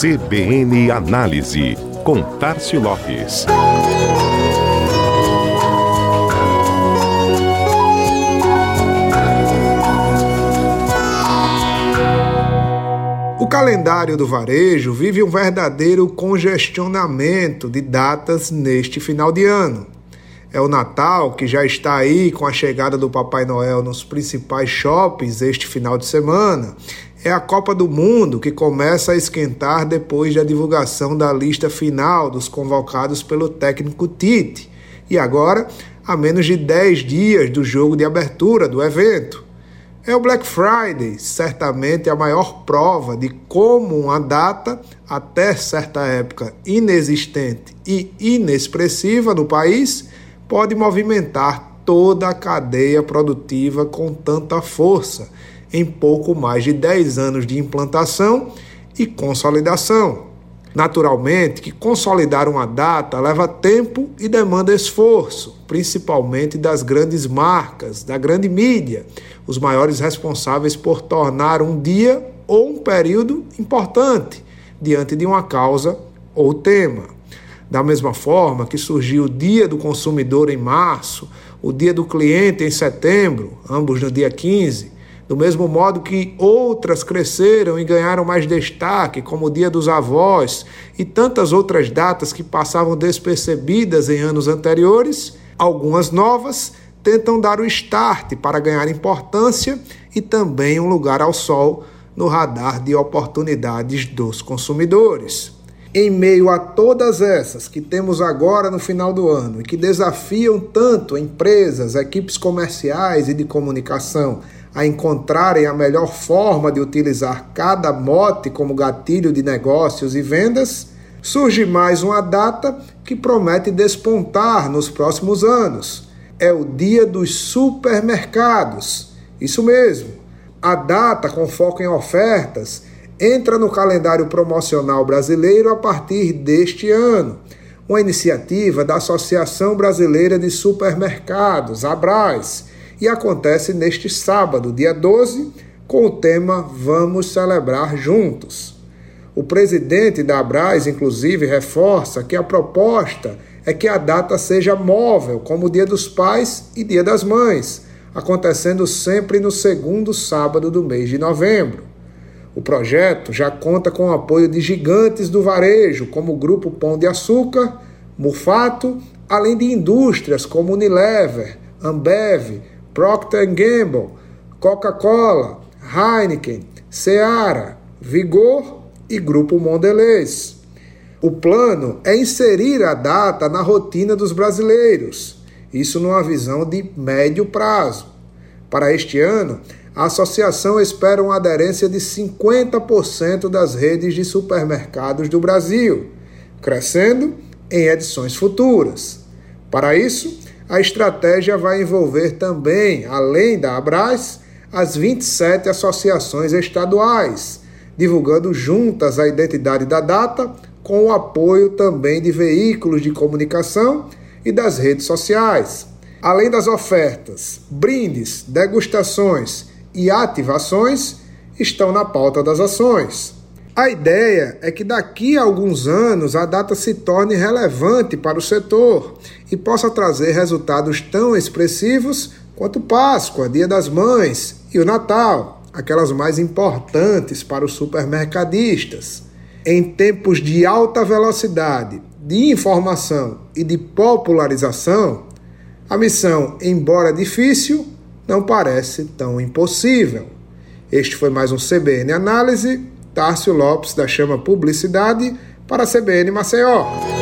CBN Análise, com Tarcio Lopes. O calendário do varejo vive um verdadeiro congestionamento de datas neste final de ano. É o Natal que já está aí com a chegada do Papai Noel nos principais shoppings este final de semana. É a Copa do Mundo que começa a esquentar depois da divulgação da lista final dos convocados pelo técnico Tite. E agora, a menos de 10 dias do jogo de abertura do evento. É o Black Friday, certamente a maior prova de como uma data, até certa época inexistente e inexpressiva no país, pode movimentar toda a cadeia produtiva com tanta força em pouco mais de 10 anos de implantação e consolidação. Naturalmente que consolidar uma data leva tempo e demanda esforço, principalmente das grandes marcas, da grande mídia, os maiores responsáveis por tornar um dia ou um período importante diante de uma causa ou tema. Da mesma forma que surgiu o Dia do Consumidor em março, o Dia do Cliente em setembro, ambos no dia 15, do mesmo modo que outras cresceram e ganharam mais destaque, como o Dia dos Avós e tantas outras datas que passavam despercebidas em anos anteriores, algumas novas tentam dar o start para ganhar importância e também um lugar ao sol no radar de oportunidades dos consumidores. Em meio a todas essas que temos agora no final do ano e que desafiam tanto empresas, equipes comerciais e de comunicação a encontrarem a melhor forma de utilizar cada mote como gatilho de negócios e vendas, surge mais uma data que promete despontar nos próximos anos. É o Dia dos Supermercados. Isso mesmo. A data com foco em ofertas entra no calendário promocional brasileiro a partir deste ano. Uma iniciativa da Associação Brasileira de Supermercados, Abras, e acontece neste sábado, dia 12, com o tema Vamos Celebrar Juntos. O presidente da Abras, inclusive, reforça que a proposta é que a data seja móvel, como o Dia dos Pais e Dia das Mães, acontecendo sempre no segundo sábado do mês de novembro. O projeto já conta com o apoio de gigantes do varejo, como o Grupo Pão de Açúcar, Mufato, além de indústrias como Unilever, Ambev, Procter Gamble, Coca-Cola, Heineken, Seara, Vigor e Grupo Mondelez. O plano é inserir a data na rotina dos brasileiros, isso numa visão de médio prazo. Para este ano, a associação espera uma aderência de 50% das redes de supermercados do Brasil, crescendo em edições futuras. Para isso, a estratégia vai envolver também, além da Abras, as 27 associações estaduais, divulgando juntas a identidade da data, com o apoio também de veículos de comunicação e das redes sociais. Além das ofertas, brindes, degustações e ativações estão na pauta das ações. A ideia é que daqui a alguns anos a data se torne relevante para o setor e possa trazer resultados tão expressivos quanto Páscoa, Dia das Mães e o Natal, aquelas mais importantes para os supermercadistas. Em tempos de alta velocidade, de informação e de popularização, a missão, embora difícil, não parece tão impossível. Este foi mais um CBN Análise. Tárcio Lopes da Chama Publicidade para a CBN Maceió.